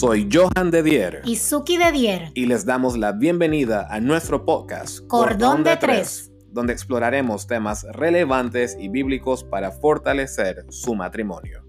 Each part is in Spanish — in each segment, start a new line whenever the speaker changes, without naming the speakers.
Soy Johan de Dier.
Y Suki de Dier.
Y les damos la bienvenida a nuestro podcast
Cordón, de, Tres,
donde exploraremos temas relevantes y bíblicos para fortalecer su matrimonio.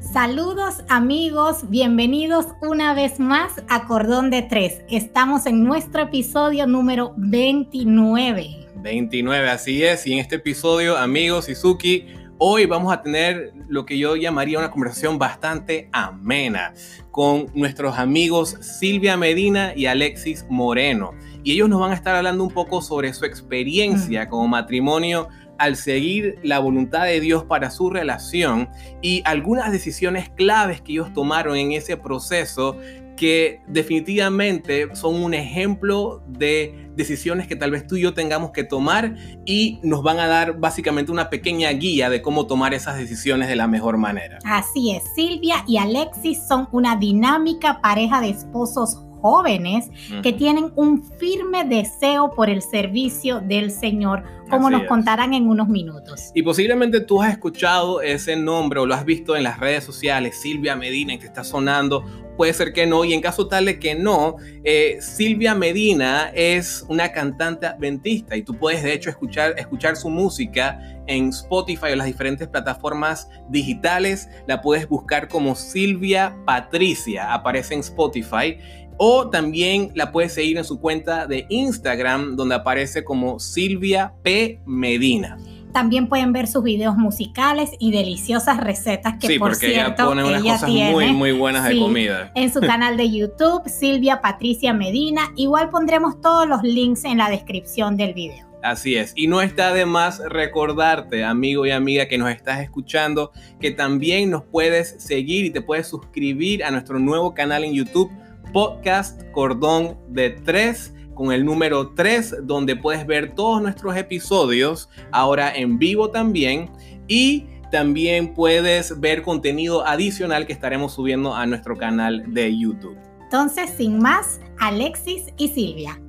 Saludos amigos, bienvenidos una vez más a Cordón de Tres. Estamos en nuestro episodio número 29.
29, así es. Y en este episodio, amigos, Izuki, hoy vamos a tener lo que yo llamaría una conversación bastante amena con nuestros amigos Silvia Medina y Alexis Moreno. Y ellos nos van a estar hablando un poco sobre su experiencia mm. como matrimonio al seguir la voluntad de Dios para su relación y algunas decisiones claves que ellos tomaron en ese proceso que definitivamente son un ejemplo de decisiones que tal vez tú y yo tengamos que tomar y nos van a dar básicamente una pequeña guía de cómo tomar esas decisiones de la mejor manera.
Así es, Silvia y Alexis son una dinámica pareja de esposos jóvenes que tienen un firme deseo por el servicio del Señor, como nos contarán en unos minutos.
Y posiblemente tú has escuchado ese nombre o lo has visto en las redes sociales, Silvia Medina, que está sonando. Puede ser que no, y en caso tal de que no, eh, Silvia Medina es una cantante adventista y tú puedes de hecho escuchar, escuchar su música en Spotify o las diferentes plataformas digitales. La puedes buscar como Silvia Patricia, aparece en Spotify. O también la puedes seguir en su cuenta de Instagram, donde aparece como Silvia P. Medina.
También pueden ver sus videos musicales y deliciosas recetas que sí, por porque cierto ella, pone unas cosas
muy muy buenas de comida.
En su canal de YouTube, Silvia Patricia Medina. Igual pondremos todos los links en la descripción del video.
Así es. Y no está de más recordarte, amigo y amiga que nos estás escuchando, que también nos puedes seguir y te puedes suscribir a nuestro nuevo canal en YouTube podcast Cordón de 3 con el número 3 donde puedes ver todos nuestros episodios ahora en vivo también y también puedes ver contenido adicional que estaremos subiendo a nuestro canal de YouTube.
Entonces, sin más, Alexis y Silvia.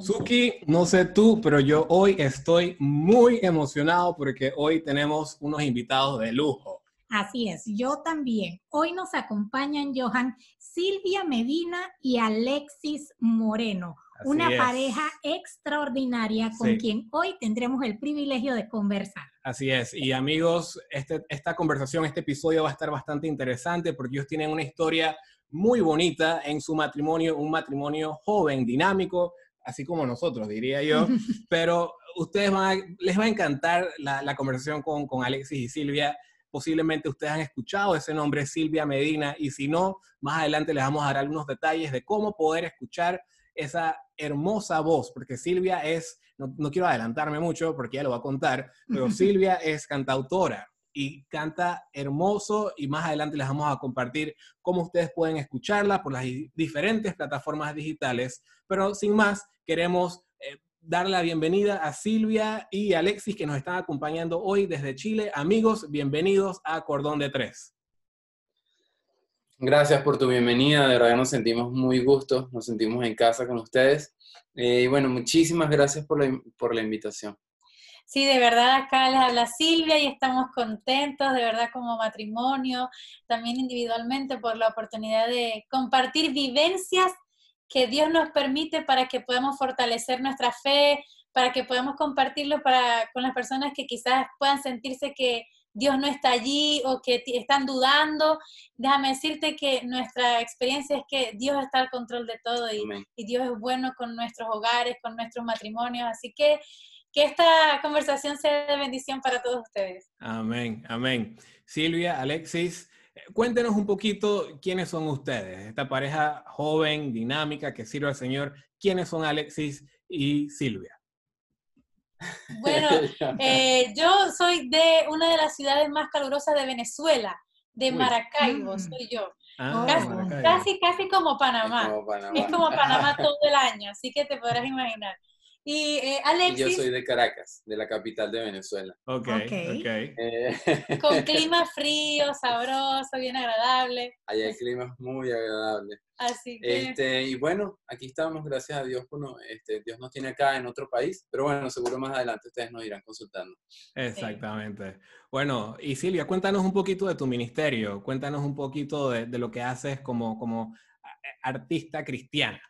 Suki, no sé tú, pero yo hoy estoy muy emocionado porque hoy tenemos unos invitados de lujo.
Así es, yo también. Hoy nos acompañan, Johan, Silvia Medina y Alexis Moreno, una pareja extraordinaria con quien hoy tendremos el privilegio de conversar.
Así es, y amigos, este, esta conversación, este episodio va a estar bastante interesante porque ellos tienen una historia muy bonita en su matrimonio, un matrimonio joven, dinámico, así como nosotros, diría yo, pero ustedes van les va a encantar la, conversación con, con Alexis y Silvia Posiblemente ustedes han escuchado ese nombre, Silvia Medina, y si no, más adelante les vamos a dar algunos detalles de cómo poder escuchar esa hermosa voz, porque Silvia es, no, quiero adelantarme mucho porque ya lo va a contar, pero Silvia es cantautora y canta hermoso y más adelante les vamos a compartir cómo ustedes pueden escucharla por las diferentes plataformas digitales, pero sin más, queremos dar la bienvenida a Silvia y Alexis que nos están acompañando hoy desde Chile. Amigos, bienvenidos a Cordón de Tres.
Gracias por tu bienvenida, de verdad nos sentimos muy gustos, nos sentimos en casa con ustedes. Eh, y bueno, muchísimas gracias por la, por la invitación.
Sí, de verdad acá les habla Silvia y estamos contentos, de verdad como matrimonio, también individualmente por la oportunidad de compartir vivencias que Dios nos permite para que podamos fortalecer nuestra fe, para que podamos compartirlo para, con las personas que quizás puedan sentirse que Dios no está allí o que están dudando. Déjame decirte que nuestra experiencia es que Dios está al control de todo y, y Dios es bueno con nuestros hogares, con nuestros matrimonios. Así que que esta conversación sea de bendición para todos ustedes.
Amén, amén. Silvia, Alexis, Cuéntenos un poquito quiénes son ustedes, esta pareja joven, dinámica, que sirve al Señor. ¿Quiénes son Alexis y Silvia?
Bueno, eh, yo soy de una de las ciudades más calurosas de Venezuela, de Maracaibo, mm. soy yo. Ah, casi, casi, como Panamá. Es como Panamá. todo el año, así que te podrás imaginar. Y eh, Alexis...
yo soy de Caracas, de la capital de Venezuela.
Ok, ok.
Eh,
con clima frío, sabroso, bien agradable.
Allá el clima es muy agradable.
Así que...
Este, y bueno, aquí estamos, gracias a Dios, bueno, este, Dios nos tiene acá en otro país, pero bueno, seguro más adelante ustedes nos irán consultando.
Exactamente. Bueno, y Silvia, cuéntanos un poquito de tu ministerio, cuéntanos un poquito de, de lo que haces como, como artista cristiana.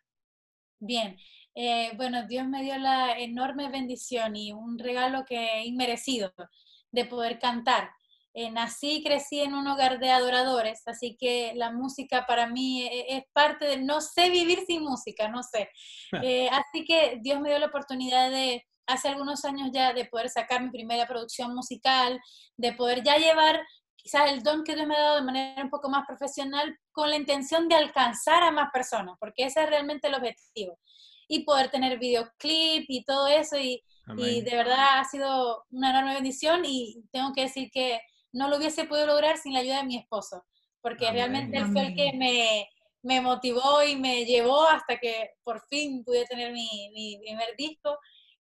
Bien, eh, bueno, Dios me dio la enorme bendición y un regalo que inmerecido de poder cantar. Eh, nací y crecí en un hogar de adoradores, así que la música para mí e, es, parte de, no sé vivir sin música, no sé. Eh, así que Dios me dio la oportunidad de, hace algunos años ya, de poder sacar mi primera producción musical, de poder ya llevar quizás el don que Dios me ha dado de manera un poco más profesional con la intención de alcanzar a más personas, porque ese es realmente el objetivo. Y poder tener videoclip y todo eso, y, y, de verdad ha sido una enorme bendición y tengo que decir que no lo hubiese podido lograr sin la ayuda de mi esposo, porque realmente él fue el que me, me, motivó y me llevó hasta que por fin pude tener mi, mi primer disco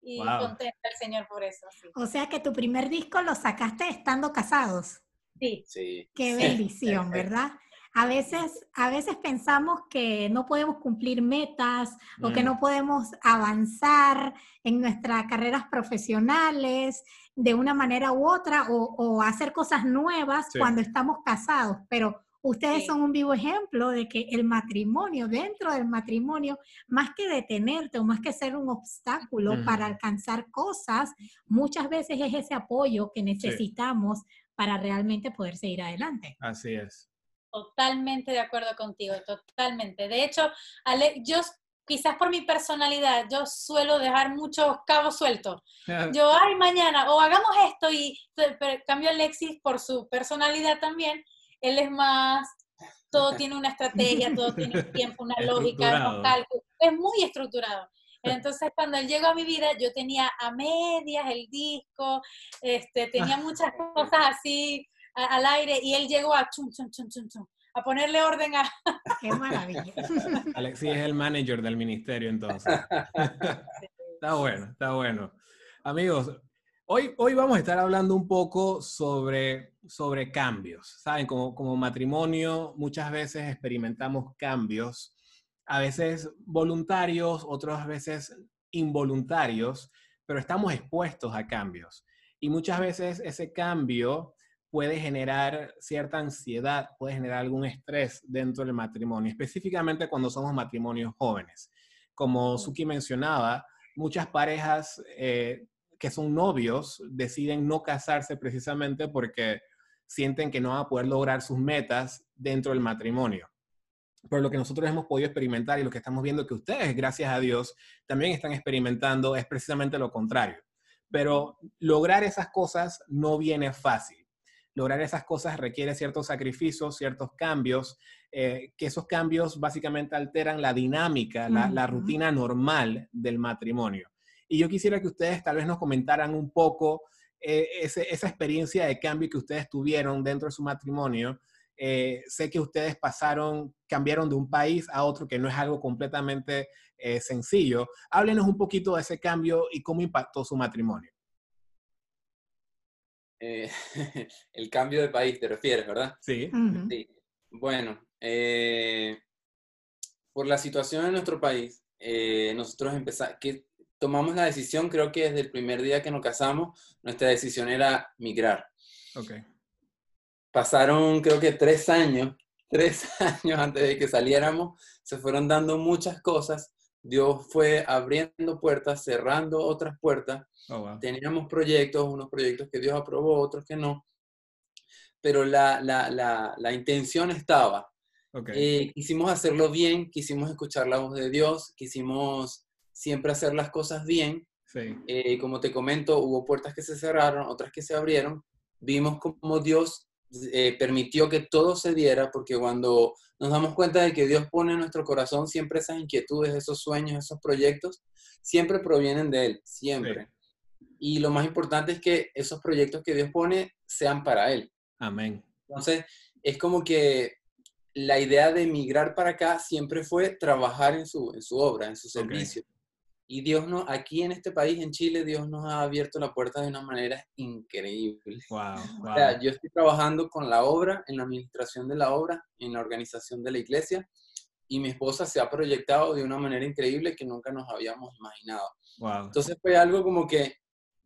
y contenta al Señor por eso.
O sea que tu primer disco lo sacaste estando casados.
Sí.
Qué bendición, ¿verdad? A veces, a veces pensamos que no podemos cumplir metas o que mm. no podemos avanzar en nuestras carreras profesionales de una manera u otra o, hacer cosas nuevas cuando estamos casados, pero ustedes son un vivo ejemplo de que el matrimonio, dentro del matrimonio, más que detenerte o más que ser un obstáculo para alcanzar cosas, muchas veces es ese apoyo que necesitamos para realmente poder seguir adelante.
Así es.
Totalmente de acuerdo contigo, totalmente. De hecho, Ale, yo quizás por mi personalidad, yo suelo dejar muchos cabos sueltos. Yo, ay, mañana, o hagamos esto, y pero, cambio Alexis por su personalidad también, él es más, todo tiene una estrategia, todo tiene un tiempo, una lógica, un cálculo, es muy estructurado. Entonces, cuando él llegó a mi vida, yo tenía a medias el disco, este, tenía muchas cosas así al aire, y él llegó a chum, chum, chum, chum, chum, a ponerle orden a...
¡Qué maravilla!
Alexis es el manager del ministerio, entonces. está bueno, está bueno. Amigos, hoy, hoy vamos a estar hablando un poco sobre, sobre cambios. Saben, como, como matrimonio muchas veces experimentamos cambios a veces voluntarios, otras veces involuntarios, pero estamos expuestos a cambios. Y muchas veces ese cambio puede generar cierta ansiedad, puede generar algún estrés dentro del matrimonio, específicamente cuando somos matrimonios jóvenes. Como Suki mencionaba, muchas parejas eh, que son novios deciden no casarse precisamente porque sienten que no van a poder lograr sus metas dentro del matrimonio. Pero lo que nosotros hemos podido experimentar y lo que estamos viendo que ustedes, gracias a Dios, también están experimentando es precisamente lo contrario. Pero lograr esas cosas no viene fácil. Lograr esas cosas requiere ciertos sacrificios, ciertos cambios, eh, que esos cambios básicamente alteran la dinámica, la, rutina normal del matrimonio. Y yo quisiera que ustedes tal vez nos comentaran un poco eh, esa experiencia de cambio que ustedes tuvieron dentro de su matrimonio eh, sé que ustedes pasaron, cambiaron de un país a otro, que no es algo completamente eh, sencillo. Háblenos un poquito de ese cambio y cómo impactó su matrimonio.
Eh, el cambio de país, te refieres, ¿verdad?
Sí.
sí. Bueno, por la situación en nuestro país, nosotros empezamos, que tomamos la decisión, creo que desde el primer día que nos casamos, nuestra decisión era migrar.
Okay
pasaron creo que tres años, tres años antes de que saliéramos, se fueron dando muchas cosas. Dios fue abriendo puertas, cerrando otras puertas. Oh, Teníamos proyectos, unos proyectos que Dios aprobó, otros que no. Pero la, la, la, la intención estaba. Eh, quisimos hacerlo bien, quisimos escuchar la voz de Dios, quisimos siempre hacer las cosas bien.
Sí.
Eh, como te comento, hubo puertas que se cerraron, otras que se abrieron. Vimos cómo Dios eh, permitió que todo se diera, porque cuando nos damos cuenta de que Dios pone en nuestro corazón siempre esas inquietudes, esos sueños, esos proyectos, siempre provienen de Él, siempre. Y lo más importante es que esos proyectos que Dios pone sean para Él.
Amén.
Entonces, es como que la idea de emigrar para acá siempre fue trabajar en su, en su obra, en su servicio. Y Dios nos, aquí en este país, en Chile, Dios nos ha abierto la puerta de una manera increíble.
Wow,
O sea, yo estoy trabajando con la obra, en la administración de la obra, en la organización de la iglesia, y mi esposa se ha proyectado de una manera increíble que nunca nos habíamos imaginado.
Wow.
Entonces fue algo como que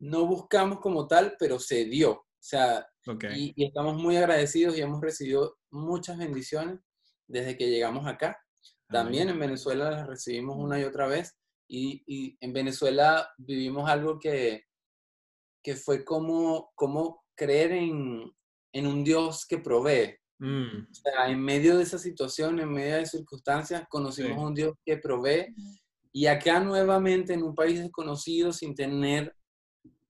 no buscamos como tal, pero se dio. O sea,
okay.
y, y, estamos muy agradecidos y hemos recibido muchas bendiciones desde que llegamos acá. También en Venezuela las recibimos una y otra vez y, y, en Venezuela vivimos algo que, que fue como, como creer en, en un Dios que provee.
Mm.
O sea, en medio de esa situación, en medio de circunstancias, conocimos
Sí.
a un Dios que provee. Y acá nuevamente en un país desconocido, sin tener,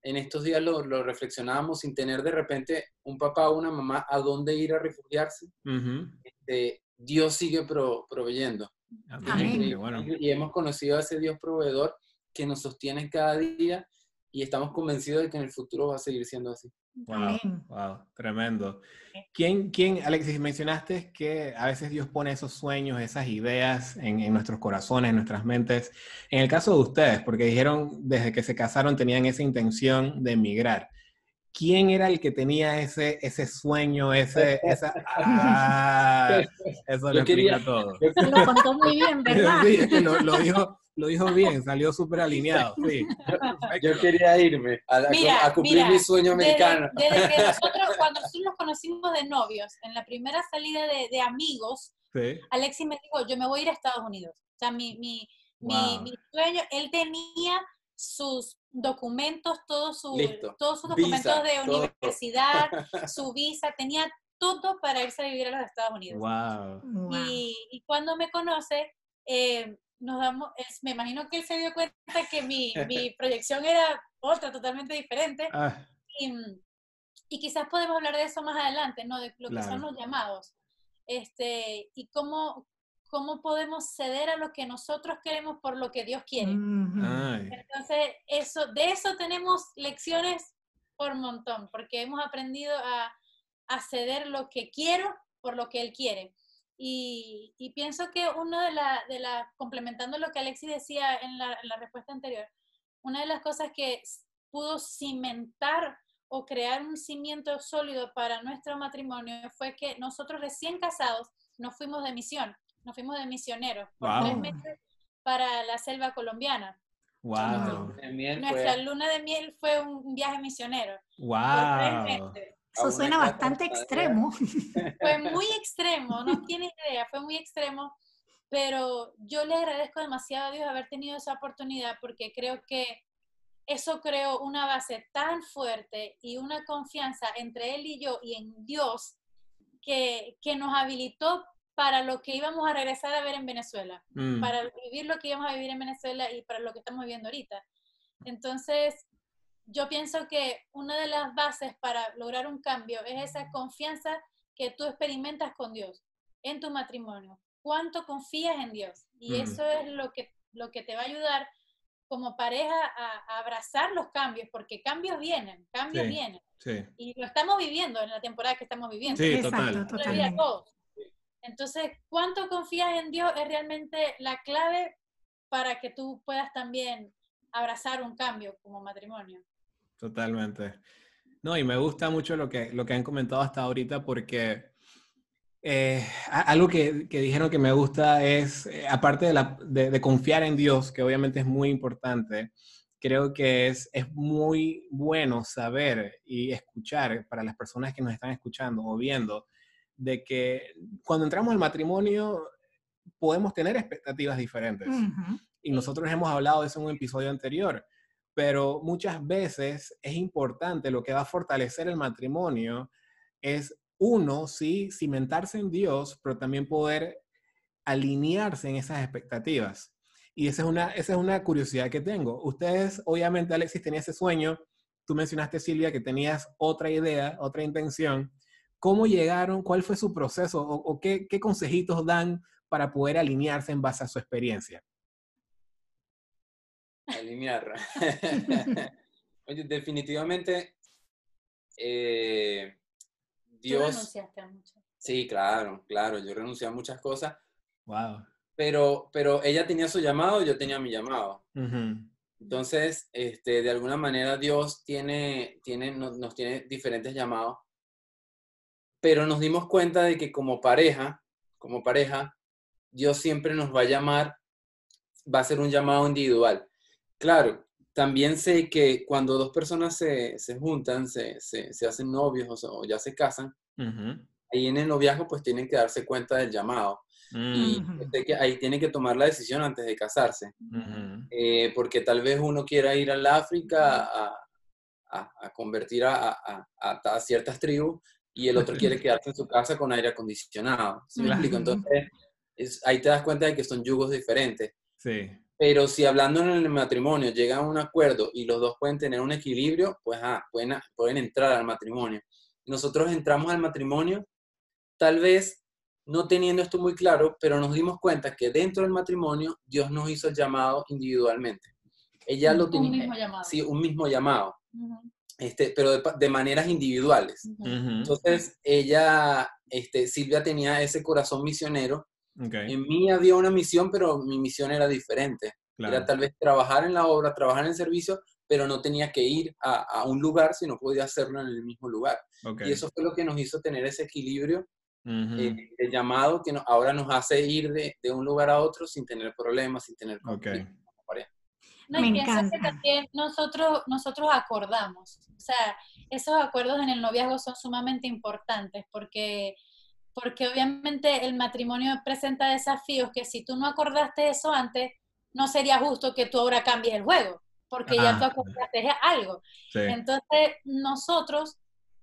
en estos días lo, lo reflexionábamos, sin tener de repente un papá o una mamá a dónde ir a refugiarse,
Ujú.
este, Dios sigue pro- proveyendo.
Amén.
Amén.
Qué bueno.
Y hemos conocido a ese Dios proveedor que nos sostiene cada día y estamos convencidos de que en el futuro va a seguir siendo así.
Wow, wow, tremendo. ¿Quién, quién, Alexis, mencionaste que a veces Dios pone esos sueños, esas ideas en, en nuestros corazones, en nuestras mentes? En el caso de ustedes, porque dijeron desde que se casaron tenían esa intención de emigrar. ¿Quién era el que tenía ese, ese sueño, ese, esa... Ah, eso lo explica todo.
Lo contó muy bien, ¿verdad?
Sí, lo, lo dijo, lo dijo bien, salió súper alineado. Sí.
yo quería irme a, a-
Mira,
a cumplir
mira,
mi sueño
Desde,
americano.
desde que nosotros, cuando nosotros nos conocimos de novios, en la primera salida de, de amigos,
Sí.
Alexis me dijo, yo me voy a ir a Estados Unidos. O sea, mi, mi, mi-
Wow.
mi sueño, él tenía sus documentos, todos su, todos sus
Visa,
documentos de
todo.
universidad, su visa, tenía todo para irse a vivir a los Estados Unidos.
Wow.
Y, y cuando me conoce, eh, nos damos, es- me imagino que él se dio cuenta que mi, mi proyección era otra, totalmente diferente.
Ah,
Y, y quizás podemos hablar de eso más adelante, ¿no? De lo que
Claro.
son los llamados. Este, y cómo, cómo podemos ceder a lo que nosotros queremos por lo que Dios quiere.
Ay,
Entonces, eso, de eso tenemos lecciones por montón, porque hemos aprendido a, a ceder lo que quiero por lo que Él quiere. Y, y pienso que uno de la, de la, complementando lo que Alexis decía en la, en la respuesta anterior, una de las cosas que pudo cimentar o crear un cimiento sólido para nuestro matrimonio fue que nosotros recién casados nos fuimos de misión, nos fuimos de misioneros por
Wow.
tres meses para la selva colombiana.
wow,
Nuestra luna de miel fue un viaje misionero.
Wow.
Eso suena bastante extremo.
Fue muy extremo, no tienes idea, fue muy extremo, pero yo le agradezco demasiado a Dios haber tenido esa oportunidad porque creo que eso creó una base tan fuerte y una confianza entre él y yo y en Dios que, que nos habilitó para lo que íbamos a regresar a ver en Venezuela.
Mm,
para vivir lo que íbamos a vivir en Venezuela y para lo que estamos viviendo ahorita. Entonces, yo pienso que una de las bases para lograr un cambio es esa confianza que tú experimentas con Dios en tu matrimonio. ¿Cuánto confías en Dios? Y
Mm.
eso es lo que, lo que te va a ayudar como pareja a, a abrazar los cambios, porque cambios vienen, cambios
Sí.
vienen.
sí,
Y lo estamos viviendo en la temporada que estamos viviendo.
sí,
Exacto,
total.
Entonces, ¿cuánto confías en Dios? Es realmente la clave para que tú puedas también abrazar un cambio como matrimonio.
Totalmente. No, y me gusta mucho lo que, lo que han comentado hasta ahorita porque eh, algo que, que dijeron que me gusta es, eh, aparte de, la- de- de confiar en Dios, que obviamente es muy importante, creo que es, es muy bueno saber y escuchar para las personas que nos están escuchando o viendo, de que cuando entramos al matrimonio podemos tener expectativas diferentes y nosotros hemos hablado de eso en un episodio anterior, pero muchas veces es importante, lo que va a fortalecer el matrimonio es uno, sí, cimentarse en Dios, pero también poder alinearse en esas expectativas. Y esa es una, esa es una curiosidad que tengo. Ustedes, obviamente, Alexis tenía ese sueño, tú mencionaste, Silvia, que tenías otra idea, otra intención. ¿Cómo llegaron? ¿Cuál fue su proceso? ¿O, o qué, qué consejitos dan para poder alinearse en base a su experiencia?
alinear. Oye, definitivamente eh,
Tú
Dios,
renunciaste a mucho.
sí, claro, claro, yo renuncié a muchas cosas,
Wow.
pero, pero ella tenía su llamado yo tenía mi llamado. Entonces, este, de alguna manera Dios tiene, tiene, nos, tiene diferentes llamados, pero nos dimos cuenta de que como pareja, como pareja, Dios siempre nos va a llamar, va a ser un llamado individual. Claro, también sé que cuando dos personas se, juntan, se, hacen novios o, ya se casan, ahí en el noviazgo pues tienen que darse cuenta del llamado. Y mm. que ahí tienen que tomar la decisión antes de casarse. Eh, porque tal vez uno quiera ir al África a, convertir a, ciertas tribus y el otro quiere quedarse en su casa con aire acondicionado. ¿Sí me explico? Entonces, ahí te das cuenta de que son yugos diferentes.
Sí.
Pero si hablando en el matrimonio llegan a un acuerdo y los dos pueden tener un equilibrio, pues ah, pueden, pueden entrar al matrimonio. Nosotros entramos al matrimonio tal vez no teniendo esto muy claro, pero nos dimos cuenta que dentro del matrimonio Dios nos hizo el llamado individualmente. Ella lo tenía. Un mismo llamado. Sí, un mismo llamado. Este, pero de, maneras individuales. Entonces, ella, este, Silvia tenía ese corazón misionero. En mí había una misión, pero mi misión era diferente. Era tal vez trabajar en la obra, trabajar en el servicio, pero no tenía que ir a, un lugar, sino podía hacerlo en el mismo lugar. Y eso fue lo que nos hizo tener ese equilibrio eh, el llamado que ahora nos hace ir de, de, un lugar a otro sin tener problemas, sin tener
conflictos.
No, y pienso que también nosotros, nosotros acordamos. O sea, esos acuerdos en el noviazgo son sumamente importantes porque, porque obviamente el matrimonio presenta desafíos que si tú no acordaste eso antes, no sería justo que tú ahora cambies el juego, porque ya tú acordaste algo. Entonces, nosotros,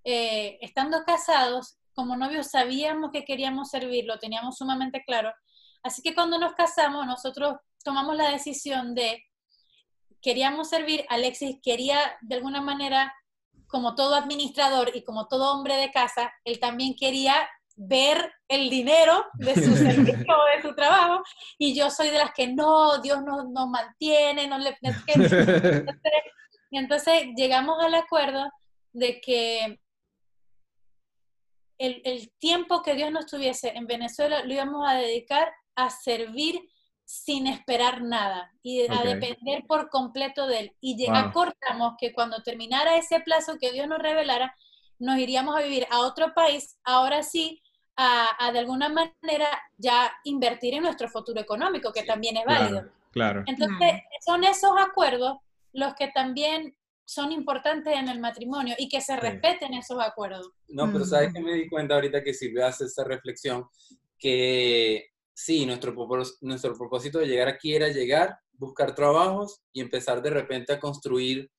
eh, estando casados, como novios sabíamos que queríamos servir, lo teníamos sumamente claro. Así que cuando nos casamos, nosotros tomamos la decisión de, queríamos servir, Alexis quería de alguna manera, como todo administrador y como todo hombre de casa, él también quería ver el dinero de su servicio de su trabajo, y yo soy de las que no, Dios nos, nos mantiene, no le... Y entonces llegamos al acuerdo de que el, tiempo que Dios nos tuviese en Venezuela lo íbamos a dedicar a servir sin esperar nada y a depender por completo de Él. Y acordamos que cuando terminara ese plazo que Dios nos revelara, nos iríamos a vivir a otro país, ahora sí, a, de alguna manera ya invertir en nuestro futuro económico, que también es válido.
Claro.
Entonces, son esos acuerdos los que también son importantes en el matrimonio y que se respeten esos acuerdos.
No, pero sabes que me di cuenta ahorita que Silvia hace esta reflexión, que sí, nuestro, nuestro propósito de llegar aquí era llegar, buscar trabajos y empezar de repente a construir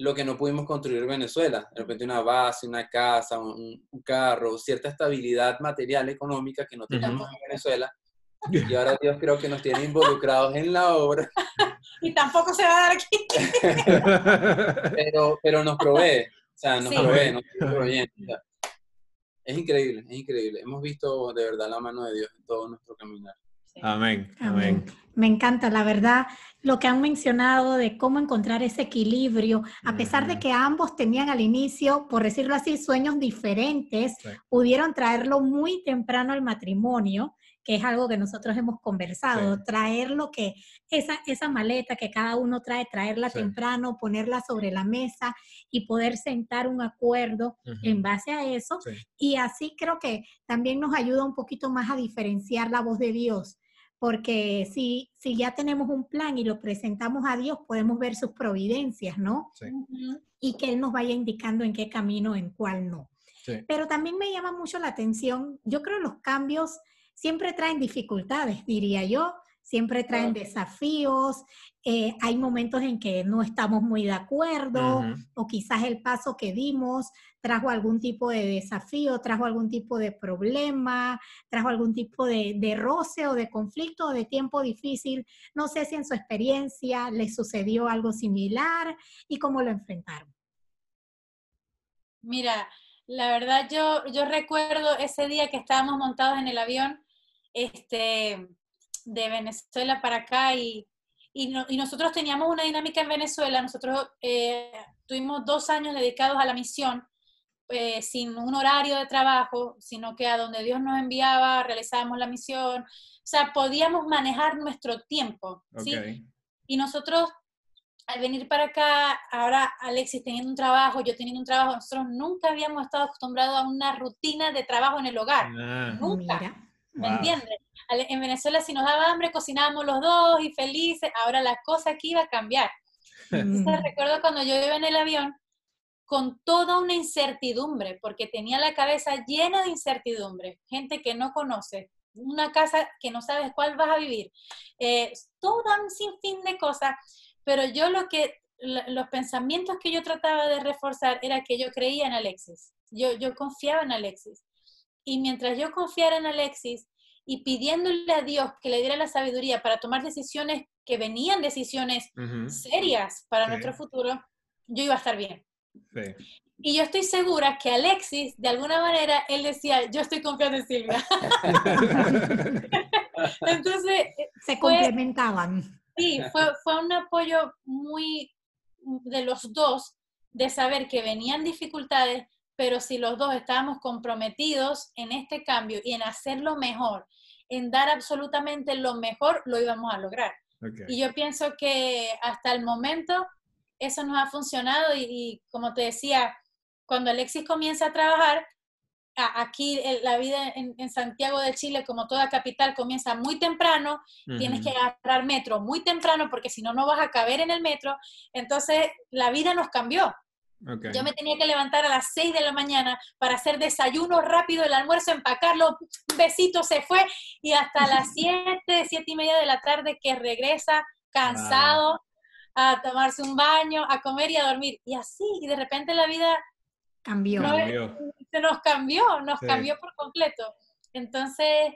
lo que no pudimos construir en Venezuela, de repente una base, una casa, un, carro, cierta estabilidad material, económica que no teníamos en Venezuela. Y ahora Dios creo que nos tiene involucrados en la obra.
Y tampoco se va a dar aquí.
pero, pero nos provee, o sea, nos provee, nos provee es increíble, es increíble. Hemos visto de verdad la mano de Dios en todo nuestro caminar.
Amén, amén.
Me encanta, la verdad, lo que han mencionado de cómo encontrar ese equilibrio, a pesar de que ambos tenían al inicio, por decirlo así, sueños diferentes, pudieron traerlo muy temprano al matrimonio que es algo que nosotros hemos conversado, traer lo que, esa, esa maleta que cada uno trae, traerla temprano, ponerla sobre la mesa y poder sentar un acuerdo en base a eso. Y así creo que también nos ayuda un poquito más a diferenciar la voz de Dios. Porque si, si ya tenemos un plan y lo presentamos a Dios, podemos ver sus providencias, ¿no? Y que Él nos vaya indicando en qué camino, en cuál no. Pero también me llama mucho la atención, yo creo los cambios siempre traen dificultades, diría yo, siempre traen desafíos, eh, hay momentos en que no estamos muy de acuerdo o quizás el paso que dimos trajo algún tipo de desafío, trajo algún tipo de problema, trajo algún tipo de, de roce o de conflicto o de tiempo difícil. No sé si en su experiencia les sucedió algo similar y cómo lo enfrentaron.
Mira, la verdad yo, yo recuerdo ese día que estábamos montados en el avión este, de Venezuela para acá y, y, nosotros teníamos una dinámica en Venezuela, nosotros eh, tuvimos dos años dedicados a la misión eh, sin un horario de trabajo, sino que a donde Dios nos enviaba realizábamos la misión. O sea, podíamos manejar nuestro tiempo. ¿sí? Y nosotros, al venir para acá, ahora Alexis teniendo un trabajo, yo teniendo un trabajo, nosotros nunca habíamos estado acostumbrados a una rutina de trabajo en el hogar. Ah. nunca. ¿Me entiendes? En Venezuela si nos daba hambre cocinábamos los dos y felices, ahora la cosa aquí iba a cambiar. Entonces, recuerdo cuando yo iba en el avión con toda una incertidumbre, porque tenía la cabeza llena de incertidumbre, gente que no conoce, una casa que no sabes cuál vas a vivir, eh, todo un sinfín de cosas, pero yo lo que, los pensamientos que yo trataba de reforzar era que yo creía en Alexis, yo, yo confiaba en Alexis. Y mientras yo confiara en Alexis y pidiéndole a Dios que le diera la sabiduría para tomar decisiones que venían decisiones serias para nuestro futuro, yo iba a estar bien. Y yo estoy segura que Alexis, de alguna manera, él decía, yo estoy confiando en Silvia. Entonces...
Se complementaban.
Sí, fue, fue un apoyo muy de los dos, de saber que venían dificultades, pero si los dos estábamos comprometidos en este cambio y en hacerlo mejor, en dar absolutamente lo mejor, lo íbamos a lograr. Y yo pienso que hasta el momento eso nos ha funcionado y, como te decía, cuando Alexis comienza a trabajar, aquí la vida en, Santiago de Chile, como toda capital, comienza muy temprano, tienes que agarrar metro muy temprano porque si no, no vas a caber en el metro. Entonces, la vida nos cambió. Yo me tenía que levantar a las 6 de la mañana para hacer desayuno rápido, el almuerzo, empacarlo, un besito se fue y hasta las 7, 7 y media de la tarde que regresa cansado a tomarse un baño, a comer y a dormir. Y así, y de repente la vida
cambió.
se nos cambió, nos cambió por completo. Entonces,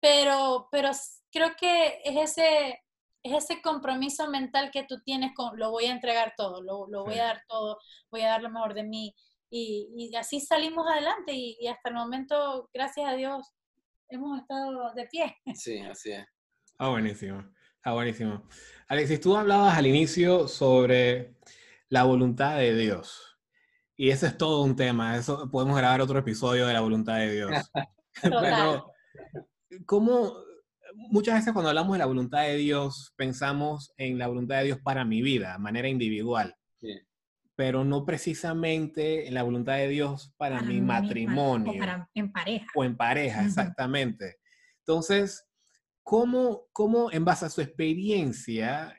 pero, pero creo que es ese, es ese compromiso mental que tú tienes con, lo voy a entregar todo, lo, lo voy a dar todo, voy a dar lo mejor de mí. Y, y así salimos adelante y, y, hasta el momento, gracias a Dios, hemos estado de pie.
Sí, así es.
Ah, buenísimo. Ah, buenísimo. Alexis, tú hablabas al inicio sobre la voluntad de Dios. Y ese es todo un tema. Eso podemos grabar otro episodio de la voluntad de Dios. Pero, ¿cómo, muchas veces cuando hablamos de la voluntad de Dios, pensamos en la voluntad de Dios para mi vida, de manera individual. Pero no precisamente en la voluntad de Dios para, mi matrimonio. O
para, en pareja.
O en pareja, exactamente. Entonces, ¿cómo, ¿cómo, en base a su experiencia,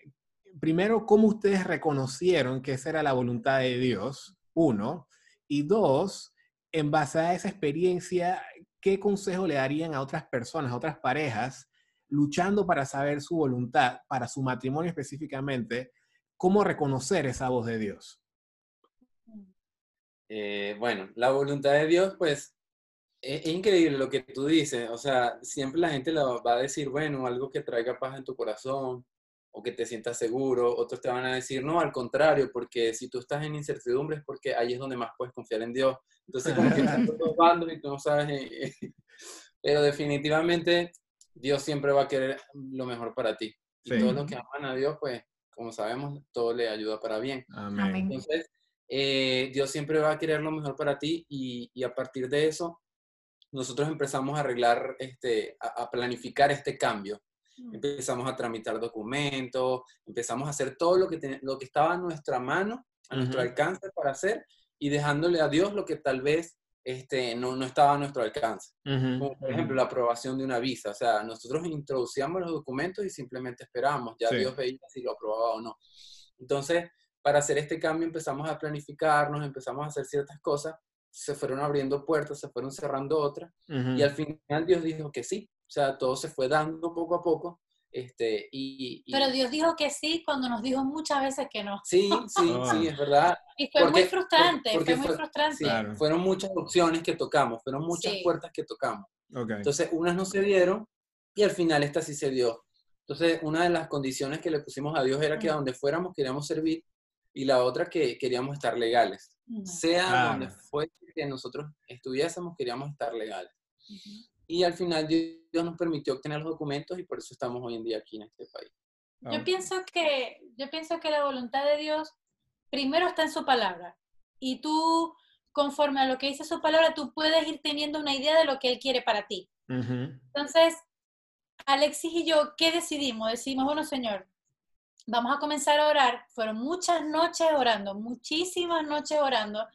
primero, cómo ustedes reconocieron que esa era la voluntad de Dios? Uno. Y dos, en base a esa experiencia, ¿qué consejo le darían a otras personas, a otras parejas, luchando para saber su voluntad, para su matrimonio específicamente, cómo reconocer esa voz de Dios?
Eh, bueno, la voluntad de Dios, pues, es, increíble lo que tú dices. O sea, siempre la gente lo va a decir, bueno, algo que traiga paz en tu corazón o que te sientas seguro. Otros te van a decir, no, al contrario, porque si tú estás en incertidumbre es porque ahí es donde más puedes confiar en Dios. Entonces, como que bandos y tú no sabes. Eh, eh, pero definitivamente Dios siempre va a querer lo mejor para ti. Y todos los que aman a Dios, pues, como sabemos, todo le ayuda para bien. Amén. Entonces, eh, Dios siempre va a querer lo mejor para ti y, y a partir de eso, nosotros empezamos a arreglar, este, a, planificar este cambio. Mm. Empezamos a tramitar documentos, empezamos a hacer todo lo que, lo que estaba a nuestra mano, a nuestro alcance para hacer y dejándole a Dios lo que tal vez este, no, no estaba a nuestro alcance. Como por ejemplo la aprobación de una visa. O sea, nosotros introducíamos los documentos y simplemente esperábamos. Ya Dios veía si lo aprobaba o no. Entonces, para hacer este cambio empezamos a planificarnos, empezamos a hacer ciertas cosas, se fueron abriendo puertas, se fueron cerrando otras y al final Dios dijo que sí. O sea, todo se fue dando poco a poco este, y,
Pero Dios dijo que sí cuando nos dijo muchas veces que no.
Sí, sí, sí, es verdad.
Y fue muy frustrante, fue muy frustrante.
Fueron muchas opciones que tocamos, fueron muchas puertas que tocamos. Entonces, unas no se dieron y al final esta sí se dio. Entonces, una de las condiciones que le pusimos a Dios era que a donde fuéramos queríamos servir y la otra que queríamos estar legales. Sea donde fuese que nosotros estuviésemos, queríamos estar legales. Y al final Dios nos permitió obtener los documentos y por eso estamos hoy en día aquí en este país.
Yo pienso que, yo pienso que la voluntad de Dios primero está en su palabra. Y tú conforme a lo que dice su palabra, tú puedes ir teniendo una idea de lo que Él quiere para ti. Entonces, Alexis y yo, ¿qué decidimos? Decidimos, bueno, Señor, vamos a comenzar a orar. Fueron muchas noches orando, muchísimas noches orando,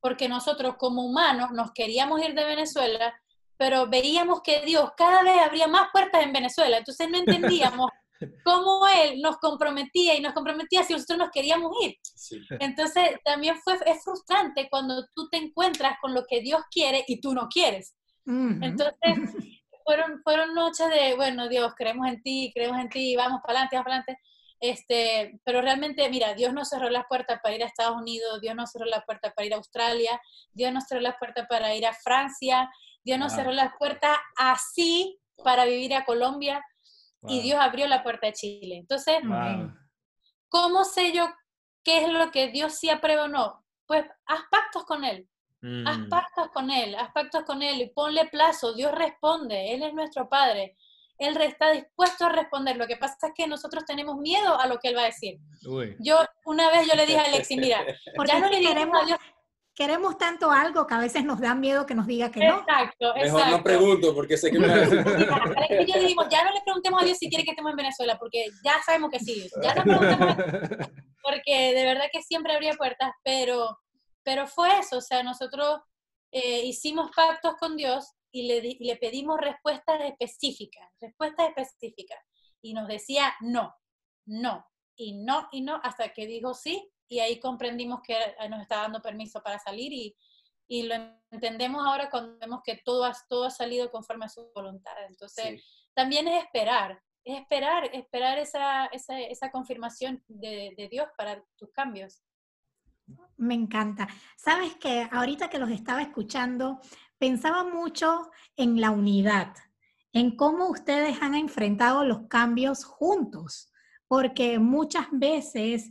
porque nosotros como humanos nos queríamos ir de Venezuela, pero veíamos que Dios cada vez abría más puertas en Venezuela. Entonces no entendíamos cómo Él nos comprometía y nos comprometía si nosotros nos queríamos ir. Entonces también fue, es frustrante cuando tú te encuentras con lo que Dios quiere y tú no quieres. Entonces fueron, fueron noches de, bueno, Dios, creemos en ti, creemos en ti, vamos para adelante, vamos para adelante. Este, pero realmente, mira, Dios nos cerró las puertas para ir a Estados Unidos, Dios nos cerró las puertas para ir a Australia, Dios nos cerró las puertas para ir a Francia, Dios nos cerró las puertas así para vivir a Colombia y Dios abrió la puerta de Chile. Entonces, ¿cómo sé yo qué es lo que Dios sí aprueba o no? Pues haz pactos con Él. Haz mm. pactos con Él, haz pactos con Él y ponle plazo. Dios responde, Él es nuestro Padre. Él está dispuesto a responder. Lo que pasa es que nosotros tenemos miedo a lo que Él va a decir. Yo, una vez yo le dije a Alexi, mira,
ya no le queremos, queremos tanto algo que a veces nos da miedo que nos diga que no.
Exacto,
Mejor no pregunto porque sé que me va a decir.
yo le ya no le preguntemos a Dios si quiere que estemos en Venezuela, porque ya sabemos que sí. Ya no preguntemos, porque de verdad que siempre habría puertas, pero, pero fue eso, o sea, nosotros eh, hicimos pactos con Dios y le, le pedimos respuestas específicas, respuestas específicas. Y nos decía no, no, y no, y no, hasta que dijo sí, y ahí comprendimos que nos está dando permiso para salir y, y lo entendemos ahora cuando vemos que todo ha, todo ha salido conforme a su voluntad. Entonces, también es esperar, es esperar, esperar esa, esa, esa confirmación de, de Dios para tus cambios.
Me encanta. Sabes que ahorita que los estaba escuchando, pensaba mucho en la unidad, en cómo ustedes han enfrentado los cambios juntos, porque muchas veces,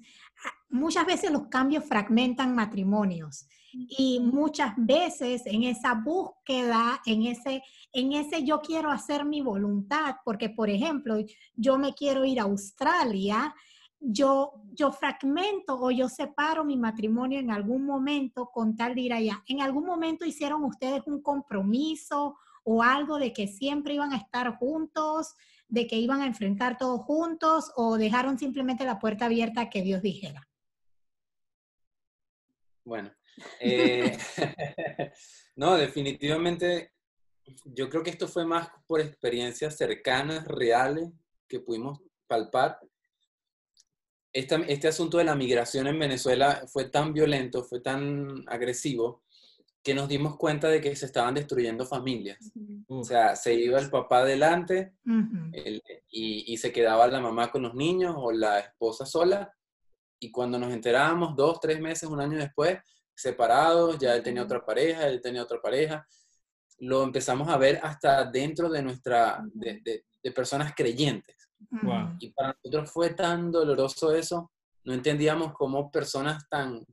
muchas veces los cambios fragmentan matrimonios y muchas veces en esa búsqueda, en ese, en ese yo quiero hacer mi voluntad, porque por ejemplo, yo me quiero ir a Australia yo, yo fragmento o yo separo mi matrimonio en algún momento con tal de ir allá. ¿En algún momento hicieron ustedes un compromiso o algo de que siempre iban a estar juntos, de que iban a enfrentar todos juntos o dejaron simplemente la puerta abierta a que Dios dijera?
Bueno, eh, no, definitivamente yo creo que esto fue más por experiencias cercanas, reales, que pudimos palpar este asunto de la migración en Venezuela fue tan violento, fue tan agresivo, que nos dimos cuenta de que se estaban destruyendo familias. O sea, se iba el papá adelante y, se quedaba la mamá con los niños o la esposa sola. Y cuando nos enterábamos, dos, tres meses, un año después, separados, ya él tenía otra pareja, él tenía otra pareja, lo empezamos a ver hasta dentro de nuestra, de personas creyentes. Y para nosotros fue tan doloroso eso, no entendíamos cómo personas tan,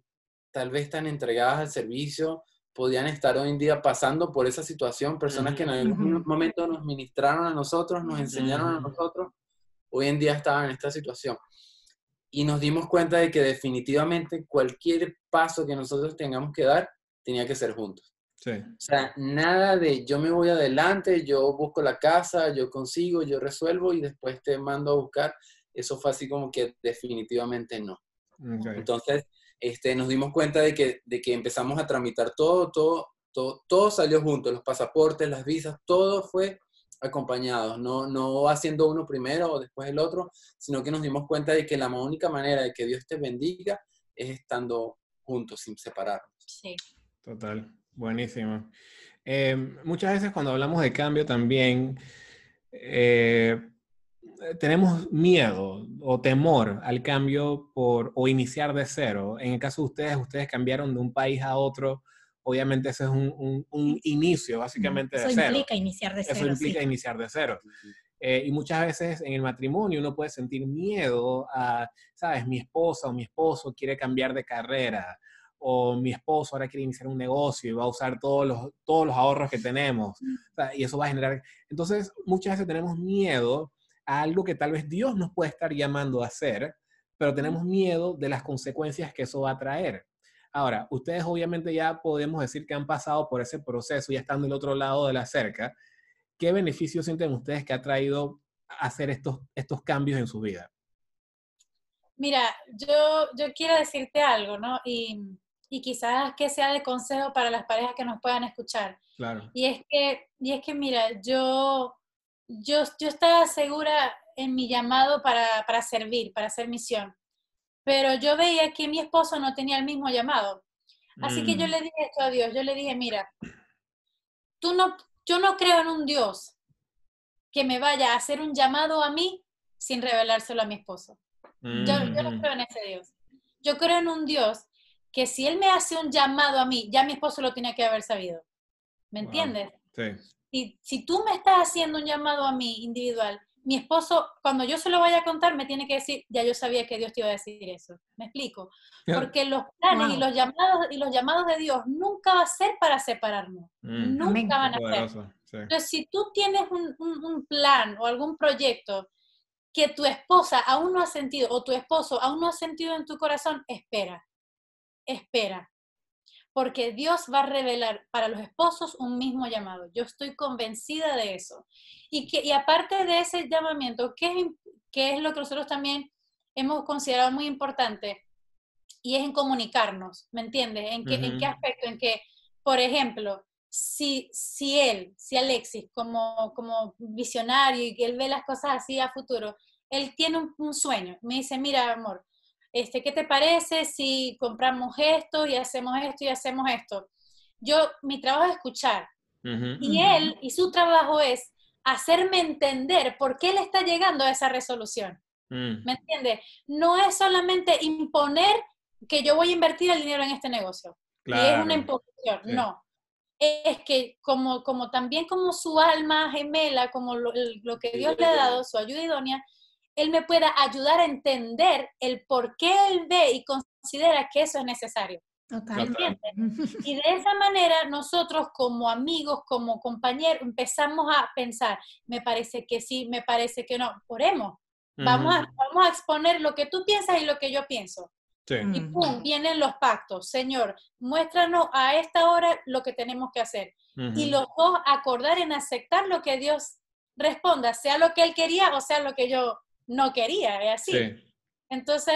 tal vez tan entregadas al servicio, podían estar hoy en día pasando por esa situación, personas que en algún momento nos ministraron a nosotros, nos enseñaron a nosotros, hoy en día estaban en esta situación. Y nos dimos cuenta de que definitivamente cualquier paso que nosotros tengamos que dar tenía que ser juntos. O sea, nada de yo me voy adelante, yo busco la casa, yo consigo, yo resuelvo y después te mando a buscar. Eso fue así como que definitivamente no. Entonces, este, nos dimos cuenta de que, de que empezamos a tramitar todo, todo, todo, todo salió junto, los pasaportes, las visas, todo fue acompañado, no, no haciendo uno primero o después el otro, sino que nos dimos cuenta de que la única manera de que Dios te bendiga es estando juntos, sin separarnos.
Sí. Total. Buenísimo. Em, muchas veces cuando hablamos de cambio también eh, tenemos miedo o temor al cambio por, o iniciar de cero. En el caso de ustedes, ustedes cambiaron de un país a otro. Obviamente ese es un, inicio básicamente de cero.
Eso implica iniciar de cero.
Eso implica iniciar de cero. Eh, y muchas veces en el matrimonio uno puede sentir miedo a, sabes, mi esposa o mi esposo quiere cambiar de carrera o mi esposo ahora quiere iniciar un negocio y va a usar todos los, todos los ahorros que tenemos. y eso va a generar... Entonces, muchas veces tenemos miedo a algo que tal vez Dios nos puede estar llamando a hacer, pero tenemos miedo de las consecuencias que eso va a traer. Ahora, ustedes obviamente ya podemos decir que han pasado por ese proceso, ya estando del otro lado de la cerca. ¿Qué beneficios sienten ustedes que ha traído hacer estos, estos cambios en su vida?
Mira, yo, yo quiero decirte algo, ¿no? Y, y quizás que sea de consejo para las parejas que nos puedan escuchar.
Claro.
Y es que, y es que mira, yo, yo, yo estaba segura en mi llamado para, para servir, para hacer misión, pero yo veía que mi esposo no tenía el mismo llamado. Así que yo mm. le dije esto a Dios, yo le dije, mira, tú no, yo no creo en un Dios que me vaya a hacer un llamado a mí sin revelárselo a mi esposo. Yo, yo no mm. creo en ese Dios. Yo creo en un Dios que si él me hace un llamado a mí, ya mi esposo lo tiene que haber sabido. ¿Me entiendes?
Sí.
Y si tú me estás haciendo un llamado a mí individual, mi esposo, cuando yo se lo vaya a contar, me tiene que decir, ya yo sabía que Dios te iba a decir eso. ¿Me explico? Porque los planes y, los llamados, y los llamados de Dios nunca va a ser para separarnos. Mm. Nunca van a ser. Entonces, si tú tienes un, un plan o algún proyecto que tu esposa aún no ha sentido o tu esposo aún no ha sentido en tu corazón, espera espera, porque Dios va a revelar para los esposos un mismo llamado. Yo estoy convencida de eso. Y, que, y aparte de ese llamamiento, ¿qué es, qué es lo que nosotros también hemos considerado muy importante? Y es en comunicarnos, ¿me entiendes? ¿En qué, ¿En qué aspecto? En que, por ejemplo, si, si él, si Alexis, como, como visionario y que él ve las cosas así a futuro, él tiene un, un sueño. Me dice, mira, amor, este, ¿qué te parece si compramos esto y hacemos esto y hacemos esto? Yo, mi trabajo es escuchar. y él, y su trabajo es hacerme entender por qué él está llegando a esa resolución. Mm. ¿Me entiendes? No es solamente imponer que yo voy a invertir el dinero en este negocio. Y es una imposición, no. Es que como, como también como su alma gemela, como lo, lo que Dios le ha dado, su ayuda idónea, él me pueda ayudar a entender el por qué él ve y considera que eso es necesario. Totalmente. Y de esa manera nosotros como amigos, como compañeros, empezamos a pensar, me parece que sí, me parece que no, oremos. Vamos, a, vamos a exponer lo que tú piensas y lo que yo pienso. Y pum, vienen los pactos. Señor, muéstranos a esta hora lo que tenemos que hacer. Y los dos acordar en aceptar lo que Dios responda, sea lo que Él quería o sea lo que yo no quería, es así. Entonces,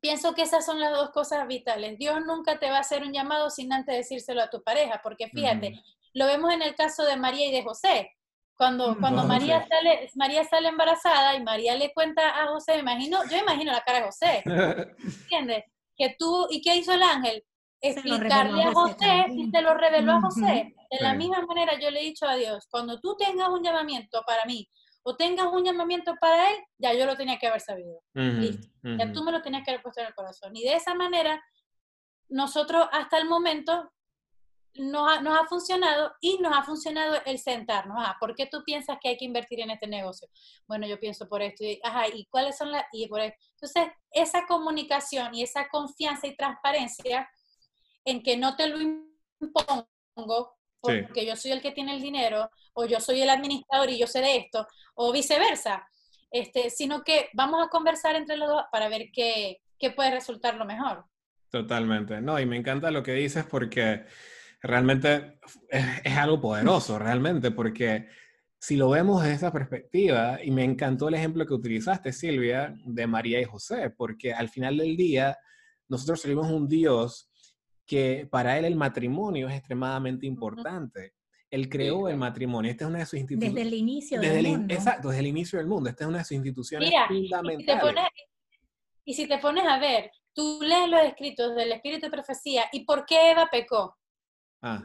pienso que esas son las dos cosas vitales. Dios nunca te va a hacer un llamado sin antes decírselo a tu pareja, porque fíjate, lo vemos en el caso de María y de José. Cuando, mm, cuando María, sale, María sale embarazada y María le cuenta a José, imagino, yo imagino la cara de José, ¿entiendes? Que tú, ¿y qué hizo el ángel? Explicarle a José y se lo reveló a José. De la misma manera yo le he dicho a Dios, cuando tú tengas un llamamiento para mí, o tengas un llamamiento para él, ya yo lo tenía que haber sabido. Ya tú me lo tenías que haber puesto en el corazón. Y de esa manera, nosotros hasta el momento nos ha, nos ha funcionado y nos ha funcionado el sentarnos. Ah, ¿por qué tú piensas que hay que invertir en este negocio? Bueno, yo pienso por esto. Y, ajá, ¿y cuáles son las...? Y por esto. Entonces, esa comunicación y esa confianza y transparencia en que no te lo impongo, porque yo soy el que tiene el dinero, o yo soy el administrador y yo sé de esto, o viceversa, este, sino que vamos a conversar entre los dos para ver qué, qué puede resultar lo mejor.
Totalmente, no, y me encanta lo que dices porque realmente es, es algo poderoso, realmente, porque si lo vemos desde esa perspectiva, y me encantó el ejemplo que utilizaste, Silvia, de María y José, porque al final del día, nosotros servimos un Dios que para él el matrimonio es extremadamente importante. Él creó el matrimonio. Esta es una de sus instituciones.
Desde el inicio del mundo.
Exacto, desde el inicio del mundo. Esta es una de sus instituciones fundamentales.
Y si, te pones, a ver, tú lees los escritos del espíritu de profecía, ¿y por qué Eva pecó?
Ah.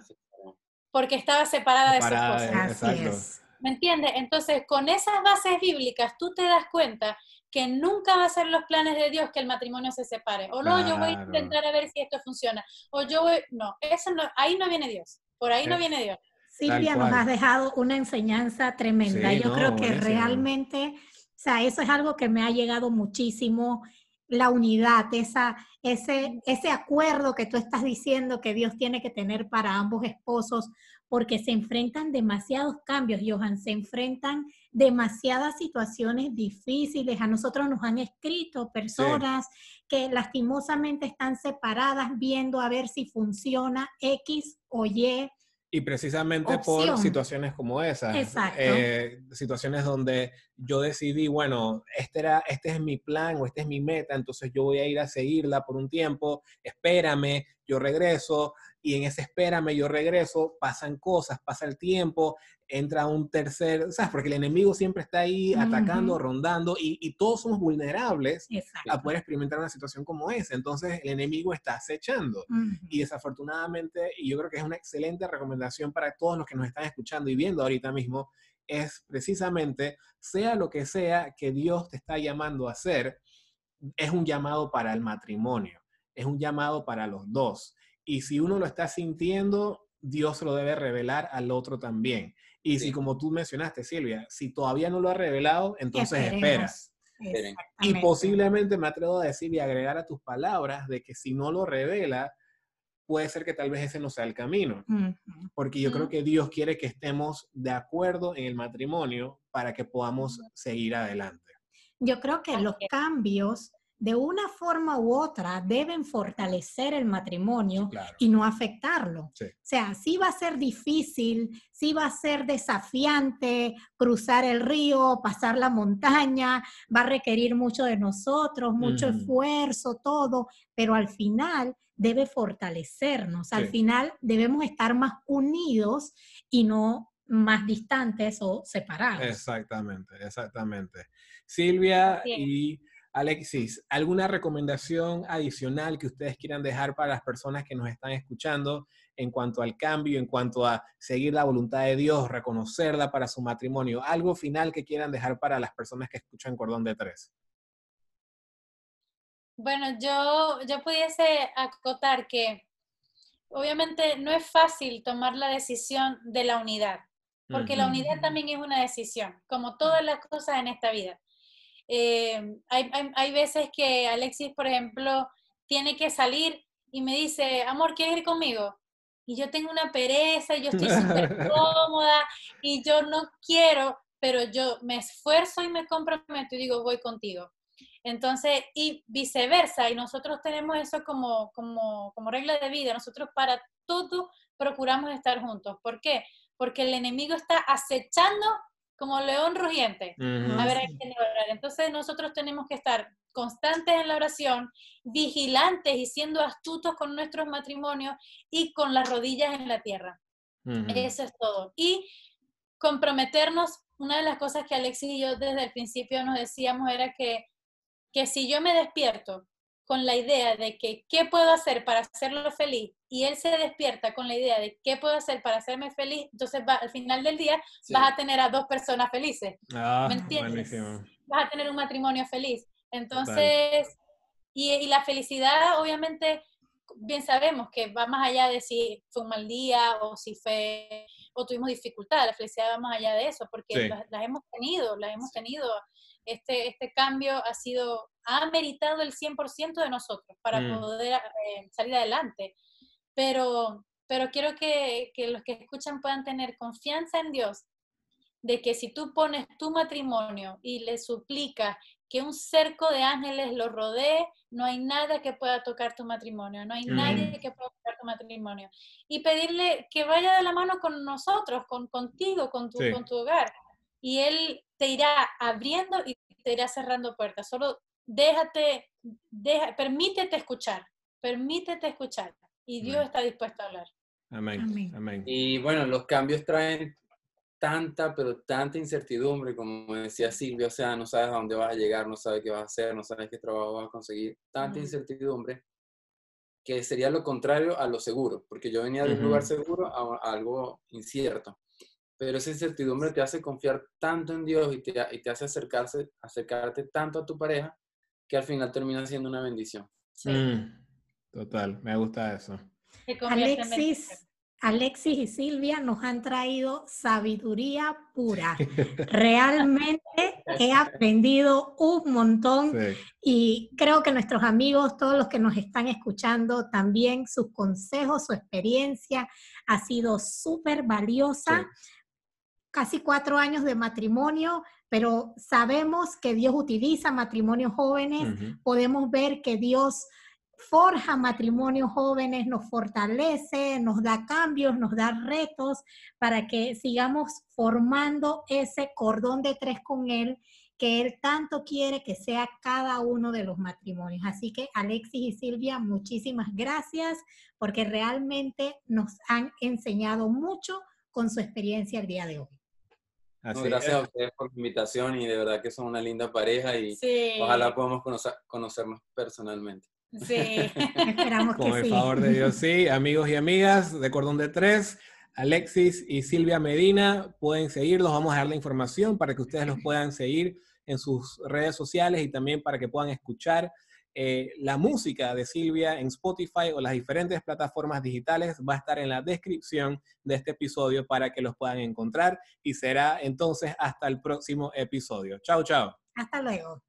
Porque estaba separada, de su esposa. ¿Me entiendes? Entonces, con esas bases bíblicas, tú te das cuenta que nunca va a ser los planes de Dios que el matrimonio se separe. O no, yo voy a intentar a ver si esto funciona. O yo voy, no, eso no, ahí no viene Dios. Por ahí no viene Dios.
Silvia, nos has dejado una enseñanza tremenda. yo creo que realmente, o sea, eso es algo que me ha llegado muchísimo la unidad, esa, ese, ese acuerdo que tú estás diciendo que Dios tiene que tener para ambos esposos, porque se enfrentan demasiados cambios, Johan, se enfrentan demasiadas situaciones difíciles. A nosotros nos han escrito personas que lastimosamente están separadas viendo a ver si funciona X o Y
y precisamente por situaciones como esas, eh, situaciones donde yo decidí, bueno, este, era, este es mi plan o este es mi meta, entonces yo voy a ir a seguirla por un tiempo, espérame, yo regreso, y en ese espérame, yo regreso, pasan cosas, pasa el tiempo, entra un tercer, ¿sabes? Porque el enemigo siempre está ahí atacando, rondando y, todos somos vulnerables a poder experimentar una situación como esa. Entonces el enemigo está acechando y desafortunadamente, y yo creo que es una excelente recomendación para todos los que nos están escuchando y viendo ahorita mismo, es precisamente, sea lo que sea que Dios te está llamando a hacer, es un llamado para el matrimonio, es un llamado para los dos. Y si uno lo está sintiendo, Dios lo debe revelar al otro también. Y si, como tú mencionaste, Silvia, si todavía no lo ha revelado, entonces esperas. Y posiblemente me atrevo a decir y agregar a tus palabras de que si no lo revela, puede ser que tal vez ese no sea el camino. Porque yo creo que Dios quiere que estemos de acuerdo en el matrimonio para que podamos seguir adelante.
Yo creo que los cambios de una forma u otra deben fortalecer el matrimonio y no afectarlo. O sea, sí va a ser difícil, sí va a ser desafiante cruzar el río, pasar la montaña, va a requerir mucho de nosotros, mucho esfuerzo, todo, pero al final debe fortalecernos, al final debemos estar más unidos y no más distantes o separados.
Exactamente, exactamente. Silvia y Alexis, ¿alguna recomendación adicional que ustedes quieran dejar para las personas que nos están escuchando en cuanto al cambio, en cuanto a seguir la voluntad de Dios, reconocerla para su matrimonio? ¿Algo final que quieran dejar para las personas que escuchan Cordón de Tres?
Bueno, yo, yo pudiese acotar que obviamente no es fácil tomar la decisión de la unidad, porque la unidad también es una decisión, como todas las cosas en esta vida. Eh, hay, hay, veces que Alexis, por ejemplo, tiene que salir y me dice, amor, ¿quieres ir conmigo? Y yo tengo una pereza y yo estoy súper cómoda y yo no quiero, pero yo me esfuerzo y me comprometo y digo, voy contigo. Entonces, y viceversa, y nosotros tenemos eso como, como, como regla de vida, nosotros para todo procuramos estar juntos. ¿Por qué? Porque el enemigo está acechando como león rugiente. A ver, hay que Entonces nosotros tenemos que estar constantes en la oración, vigilantes y siendo astutos con nuestros matrimonios y con las rodillas en la tierra. Eso es todo. Y comprometernos, una de las cosas que Alexis y yo desde el principio nos decíamos era que, que si yo me despierto con la idea de que qué puedo hacer para hacerlo feliz y él se despierta con la idea de qué puedo hacer para hacerme feliz, entonces va, al final del día vas a tener a dos personas felices.
Ah, ¿Me entiendes?
Vas a tener un matrimonio feliz. Entonces, y, y, la felicidad obviamente bien sabemos que va más allá de si fue un mal día o si fue o tuvimos dificultad, la felicidad va más allá de eso, porque las, hemos tenido, las hemos tenido. Este, este cambio ha sido, ha meritado el 100% de nosotros para mm. poder eh, salir adelante. Pero, pero quiero que, que los que escuchan puedan tener confianza en Dios, de que si tú pones tu matrimonio y le suplicas que un cerco de ángeles lo rodee, no hay nada que pueda tocar tu matrimonio, no hay nadie que pueda tocar tu matrimonio. Y pedirle que vaya de la mano con nosotros, con, contigo, con tu, con tu hogar. Y Él te irá abriendo y te irá cerrando puertas. Solo déjate, deja, permítete escuchar, permítete escuchar. Y Dios está dispuesto a hablar.
Amén. Amén.
Y bueno, los cambios traen tanta, pero tanta incertidumbre, como decía Silvia, o sea, no sabes a dónde vas a llegar, no sabes qué vas a hacer, no sabes qué trabajo vas a conseguir, tanta incertidumbre que sería lo contrario a lo seguro, porque yo venía de un lugar seguro a, algo incierto. Pero esa incertidumbre te hace confiar tanto en Dios y te, y te hace acercarse, acercarte tanto a tu pareja que al final termina siendo una bendición.
Mm, total, me gusta eso.
Alexis, Alexis y Silvia nos han traído sabiduría pura. Realmente he aprendido un montón y creo que nuestros amigos, todos los que nos están escuchando, también sus consejos, su experiencia ha sido súper valiosa. Casi cuatro años de matrimonio, pero sabemos que Dios utiliza matrimonios jóvenes, podemos ver que Dios forja matrimonios jóvenes, nos fortalece, nos da cambios, nos da retos para que sigamos formando ese cordón de tres con Él que Él tanto quiere que sea cada uno de los matrimonios. Así que Alexis y Silvia, muchísimas gracias porque realmente nos han enseñado mucho con su experiencia el día de hoy.
Gracias a ustedes por la invitación y de verdad que son una linda pareja y ojalá podamos conocer, conocernos personalmente.
Sí, esperamos
que Con el favor de Dios, sí. Amigos y amigas de Cordón de Tres, Alexis y Silvia Medina, pueden seguirlos. Vamos a dar la información para que ustedes los puedan seguir en sus redes sociales y también para que puedan escuchar eh, la música de Silvia en Spotify o las diferentes plataformas digitales. Va a estar en la descripción de este episodio para que los puedan encontrar y será entonces hasta el próximo episodio. Chao, chao.
Hasta luego.